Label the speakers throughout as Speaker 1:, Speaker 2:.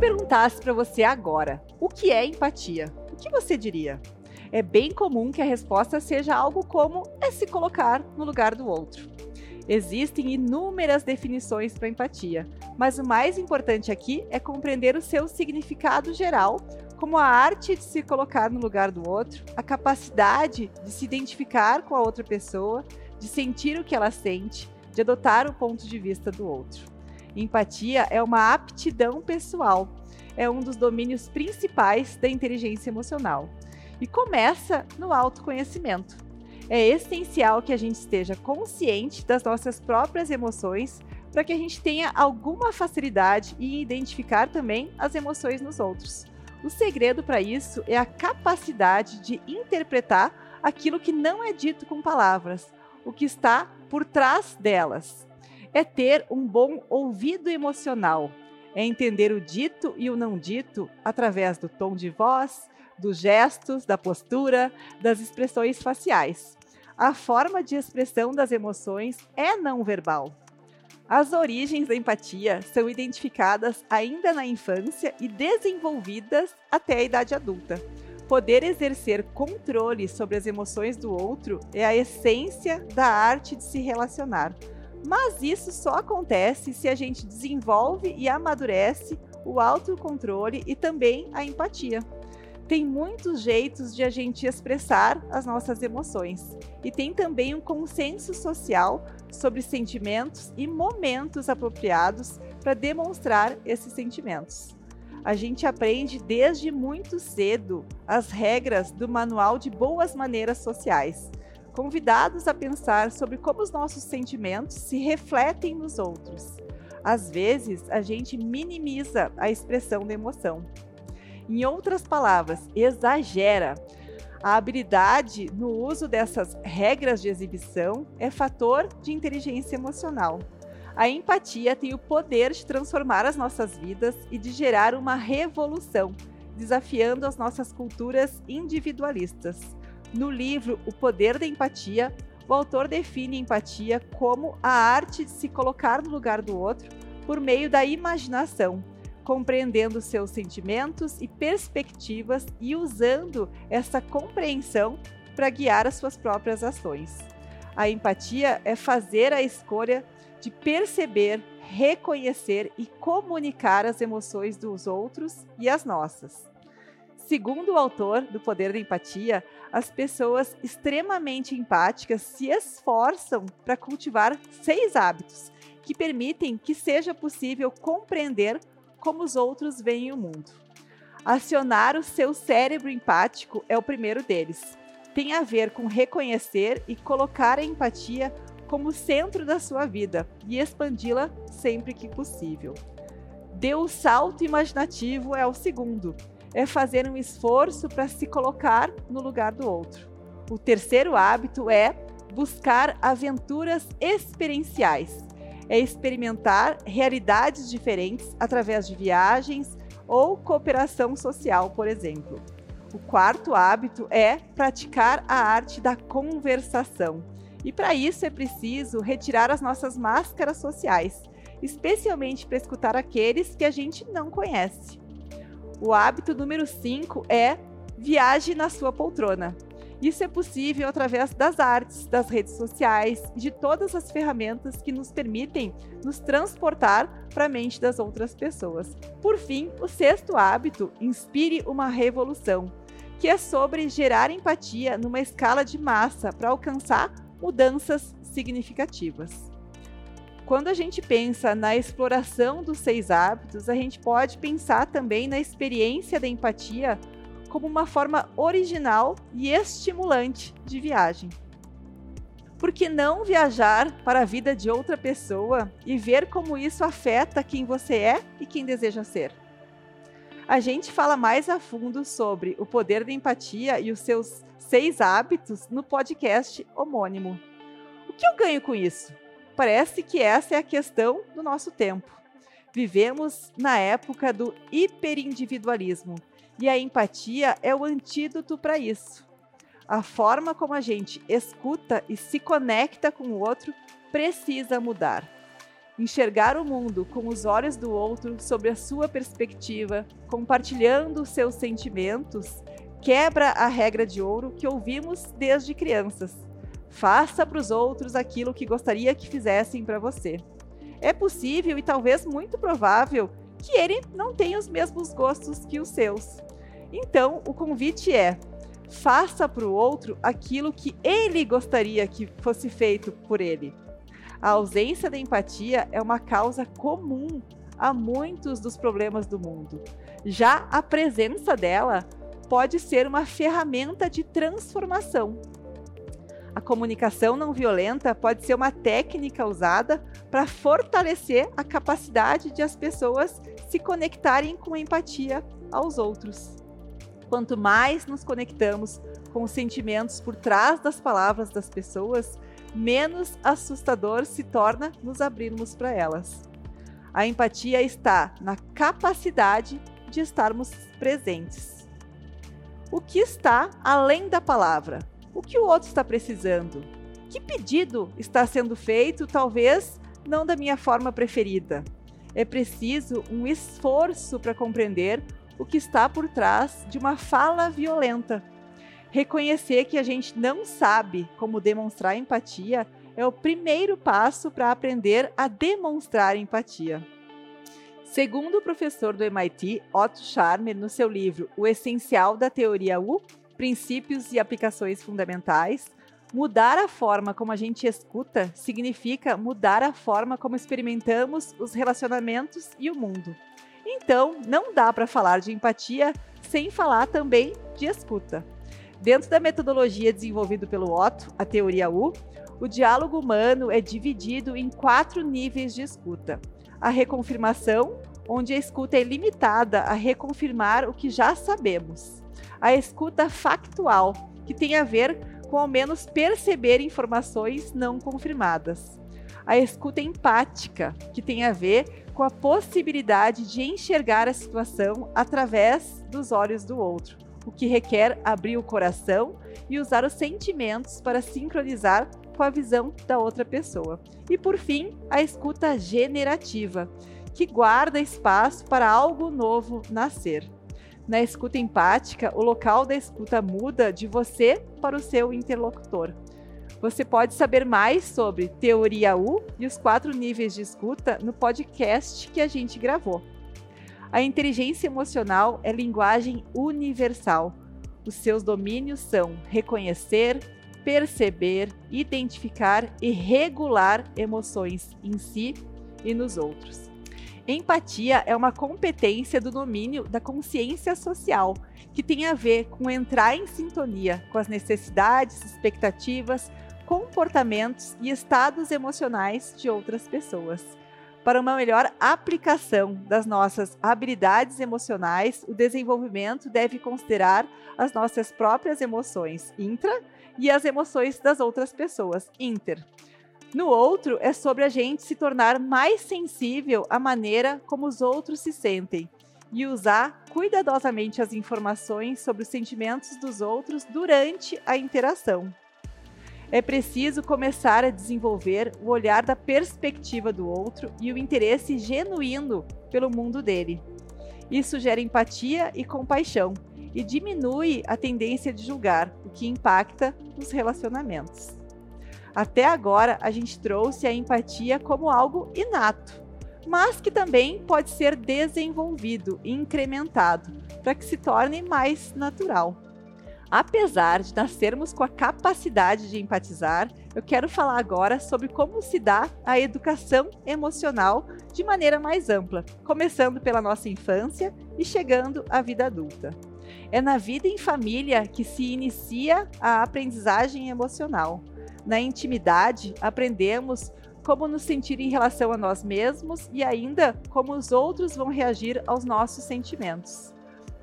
Speaker 1: Perguntasse para você agora, o que é empatia? O que você diria? É bem comum que a resposta seja algo como é se colocar no lugar do outro. Existem inúmeras definições para empatia, mas o mais importante aqui é compreender o seu significado geral, como a arte de se colocar no lugar do outro, a capacidade de se identificar com a outra pessoa, de sentir o que ela sente, de adotar o ponto de vista do outro. Empatia é uma aptidão pessoal, é um dos domínios principais da inteligência emocional e começa no autoconhecimento. É essencial que a gente esteja consciente das nossas próprias emoções para que a gente tenha alguma facilidade em identificar também as emoções nos outros. O segredo para isso é a capacidade de interpretar aquilo que não é dito com palavras, o que está por trás delas. É ter um bom ouvido emocional, é entender o dito e o não dito através do tom de voz, dos gestos, da postura, das expressões faciais. A forma de expressão das emoções é não verbal. As origens da empatia são identificadas ainda na infância e desenvolvidas até a idade adulta. Poder exercer controle sobre as emoções do outro é a essência da arte de se relacionar. Mas isso só acontece se a gente desenvolve e amadurece o autocontrole e também a empatia. Tem muitos jeitos de a gente expressar as nossas emoções. E tem também um consenso social sobre sentimentos e momentos apropriados para demonstrar esses sentimentos. A gente aprende desde muito cedo as regras do Manual de Boas Maneiras Sociais, convidados a pensar sobre como os nossos sentimentos se refletem nos outros. Às vezes, a gente minimiza a expressão da emoção em outras palavras, exagera. A habilidade no uso dessas regras de exibição é fator de inteligência emocional. A empatia tem o poder de transformar as nossas vidas e de gerar uma revolução, desafiando as nossas culturas individualistas. No livro O Poder da Empatia, o autor define empatia como a arte de se colocar no lugar do outro por meio da imaginação, compreendendo seus sentimentos e perspectivas e usando essa compreensão para guiar as suas próprias ações. A empatia é fazer a escolha de perceber, reconhecer e comunicar as emoções dos outros e as nossas. Segundo o autor do Poder da Empatia, as pessoas extremamente empáticas se esforçam para cultivar seis hábitos que permitem que seja possível compreender como os outros veem o mundo. Acionar o seu cérebro empático é o primeiro deles. Tem a ver com reconhecer e colocar a empatia como centro da sua vida e expandi-la sempre que possível. Dê o salto imaginativo é o segundo. É fazer um esforço para se colocar no lugar do outro. O terceiro hábito é buscar aventuras experienciais é experimentar realidades diferentes através de viagens ou cooperação social, por exemplo. O quarto hábito é praticar a arte da conversação. E para isso é preciso retirar as nossas máscaras sociais, especialmente para escutar aqueles que a gente não conhece. O hábito número 5 é viaje na sua poltrona. Isso é possível através das artes, das redes sociais e de todas as ferramentas que nos permitem nos transportar para a mente das outras pessoas. Por fim, o sexto hábito, inspire uma revolução, que é sobre gerar empatia numa escala de massa para alcançar mudanças significativas. Quando a gente pensa na exploração dos seis hábitos, a gente pode pensar também na experiência da empatia como uma forma original e estimulante de viagem. Por que não viajar para a vida de outra pessoa e ver como isso afeta quem você é e quem deseja ser? A gente fala mais a fundo sobre o poder da empatia e os seus seis hábitos no podcast homônimo. O que eu ganho com isso? Parece que essa é a questão do nosso tempo. Vivemos na época do hiperindividualismo, e a empatia é o antídoto para isso. A forma como a gente escuta e se conecta com o outro precisa mudar. enxergar o mundo com os olhos do outro sob a sua perspectiva, compartilhando seus sentimentos, quebra a regra de ouro que ouvimos desde crianças. Faça para os outros aquilo que gostaria que fizessem para você. É possível e talvez muito provável que ele não tenha os mesmos gostos que os seus. Então, o convite é: faça para o outro aquilo que ele gostaria que fosse feito por ele. A ausência da empatia é uma causa comum a muitos dos problemas do mundo. Já a presença dela pode ser uma ferramenta de transformação. A comunicação não violenta pode ser uma técnica usada para fortalecer a capacidade de as pessoas se conectarem com empatia aos outros. Quanto mais nos conectamos com os sentimentos por trás das palavras das pessoas, menos assustador se torna nos abrirmos para elas. A empatia está na capacidade de estarmos presentes. O que está além da palavra? O que o outro está precisando? Que pedido está sendo feito, talvez não da minha forma preferida? É preciso um esforço para compreender o que está por trás de uma fala violenta Reconhecer que a gente não sabe como demonstrar empatia é o primeiro passo para aprender a demonstrar empatia. Segundo o professor do MIT, Otto Scharmer, no seu livro O Essencial da Teoria U, Princípios e Aplicações Fundamentais, mudar a forma como a gente escuta significa mudar a forma como experimentamos os relacionamentos e o mundo. Então, não dá para falar de empatia sem falar também de escuta. Dentro da metodologia desenvolvida pelo Otto, a teoria U, o diálogo humano é dividido em quatro níveis de escuta. A reconfirmação, onde a escuta é limitada a reconfirmar o que já sabemos. A escuta factual, que tem a ver com ao menos perceber informações não confirmadas. A escuta empática, que tem a ver com a possibilidade de enxergar a situação através dos olhos do outro o que requer abrir o coração e usar os sentimentos para sincronizar com a visão da outra pessoa. E por fim, a escuta generativa, que guarda espaço para algo novo nascer. Na escuta empática, o local da escuta muda de você para o seu interlocutor. Você pode saber mais sobre Teoria U e os quatro níveis de escuta no podcast que a gente gravou. A inteligência emocional é linguagem universal. Os seus domínios são reconhecer, perceber, identificar e regular emoções em si e nos outros. Empatia é uma competência do domínio da consciência social, que tem a ver com entrar em sintonia com as necessidades, expectativas, comportamentos e estados emocionais de outras pessoas. Para uma melhor aplicação das nossas habilidades emocionais, o desenvolvimento deve considerar as nossas próprias emoções intra e as emoções das outras pessoas inter. No outro, é sobre a gente se tornar mais sensível à maneira como os outros se sentem e usar cuidadosamente as informações sobre os sentimentos dos outros durante a interação é preciso começar a desenvolver o olhar da perspectiva do outro e o interesse genuíno pelo mundo dele. Isso gera empatia e compaixão e diminui a tendência de julgar, o que impacta os relacionamentos. Até agora, a gente trouxe a empatia como algo inato, mas que também pode ser desenvolvido e incrementado para que se torne mais natural. Apesar de nascermos com a capacidade de empatizar, eu quero falar agora sobre como se dá a educação emocional de maneira mais ampla, começando pela nossa infância e chegando à vida adulta. É na vida em família que se inicia a aprendizagem emocional. Na intimidade, aprendemos como nos sentir em relação a nós mesmos e ainda como os outros vão reagir aos nossos sentimentos.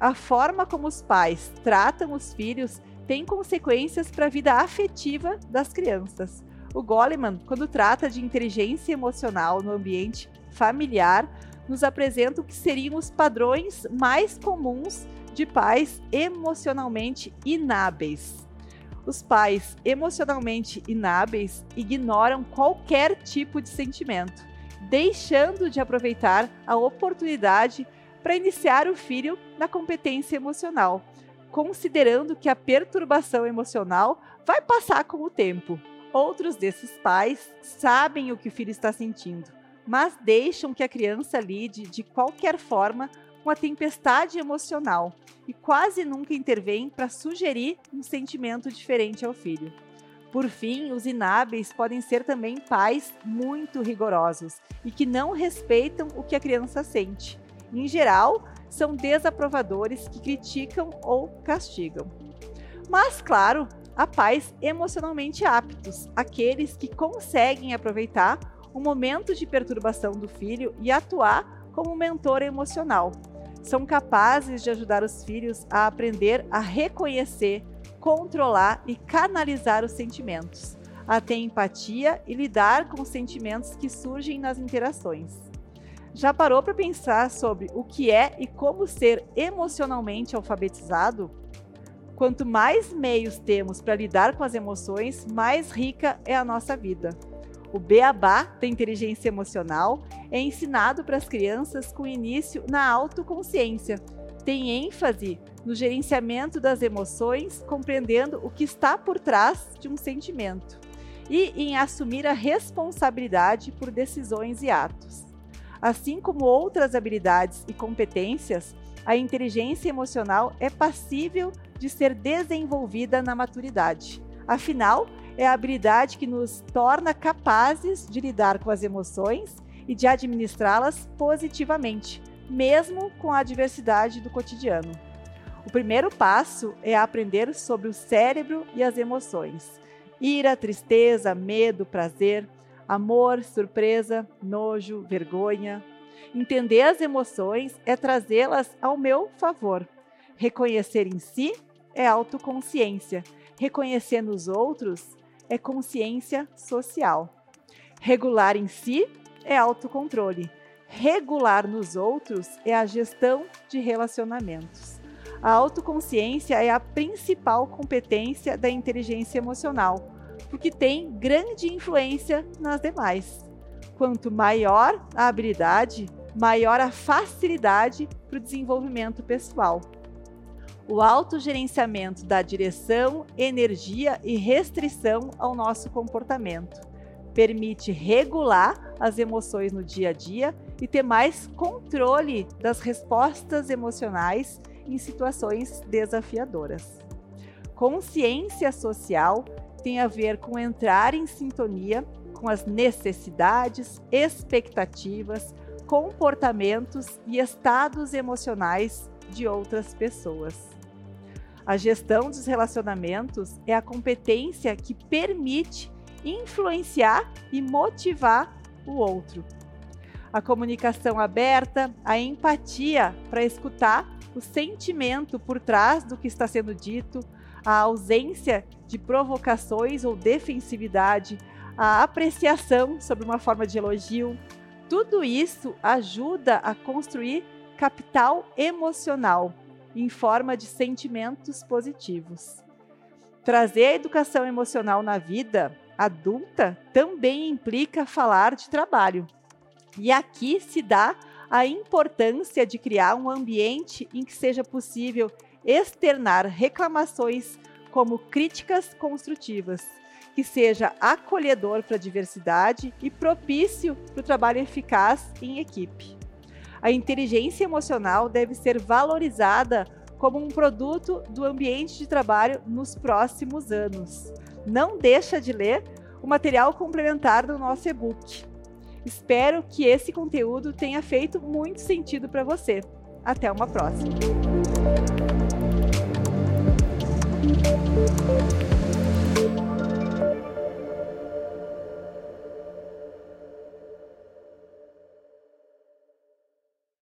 Speaker 1: A forma como os pais tratam os filhos tem consequências para a vida afetiva das crianças. O Goleman, quando trata de inteligência emocional no ambiente familiar, nos apresenta o que seriam os padrões mais comuns de pais emocionalmente inábeis. Os pais emocionalmente inábeis ignoram qualquer tipo de sentimento deixando de aproveitar a oportunidade para iniciar o filho na competência emocional, considerando que a perturbação emocional vai passar com o tempo. Outros desses pais sabem o que o filho está sentindo, mas deixam que a criança lide de qualquer forma com a tempestade emocional e quase nunca intervêm para sugerir um sentimento diferente ao filho. Por fim, os inábeis podem ser também pais muito rigorosos e que não respeitam o que a criança sente. Em geral, são desaprovadores que criticam ou castigam. Mas, claro, há pais emocionalmente aptos, aqueles que conseguem aproveitar o momento de perturbação do filho e atuar como mentor emocional. São capazes de ajudar os filhos a aprender a reconhecer, controlar e canalizar os sentimentos, a ter empatia e lidar com os sentimentos que surgem nas interações. Já parou para pensar sobre o que é e como ser emocionalmente alfabetizado? Quanto mais meios temos para lidar com as emoções, mais rica é a nossa vida. O beabá da inteligência emocional é ensinado para as crianças com início na autoconsciência. Tem ênfase no gerenciamento das emoções, compreendendo o que está por trás de um sentimento, e em assumir a responsabilidade por decisões e atos. Assim como outras habilidades e competências, a inteligência emocional é passível de ser desenvolvida na maturidade. Afinal, é a habilidade que nos torna capazes de lidar com as emoções e de administrá-las positivamente, mesmo com a adversidade do cotidiano. O primeiro passo é aprender sobre o cérebro e as emoções. Ira, tristeza, medo, prazer, amor, surpresa, nojo, vergonha. Entender as emoções é trazê-las ao meu favor. Reconhecer em si é autoconsciência. Reconhecer nos outros é consciência social. Regular em si é autocontrole. Regular nos outros é a gestão de relacionamentos. A autoconsciência é a principal competência da inteligência emocional porque tem grande influência nas demais. Quanto maior a habilidade, maior a facilidade para o desenvolvimento pessoal. O autogerenciamento da direção, energia e restrição ao nosso comportamento permite regular as emoções no dia a dia e ter mais controle das respostas emocionais em situações desafiadoras. Consciência social tem a ver com entrar em sintonia com as necessidades, expectativas, comportamentos e estados emocionais de outras pessoas. A gestão dos relacionamentos é a competência que permite influenciar e motivar o outro. A comunicação aberta, a empatia para escutar o sentimento por trás do que está sendo dito, a ausência de provocações ou defensividade, a apreciação sobre uma forma de elogio. Tudo isso ajuda a construir capital emocional em forma de sentimentos positivos. Trazer a educação emocional na vida adulta também implica falar de trabalho. E aqui se dá a importância de criar um ambiente em que seja possível externar reclamações como críticas construtivas, que seja acolhedor para a diversidade e propício para o trabalho eficaz em equipe. A inteligência emocional deve ser valorizada como um produto do ambiente de trabalho nos próximos anos. Não deixa de ler o material complementar do nosso e-book. Espero que esse conteúdo tenha feito muito sentido para você. Até uma próxima!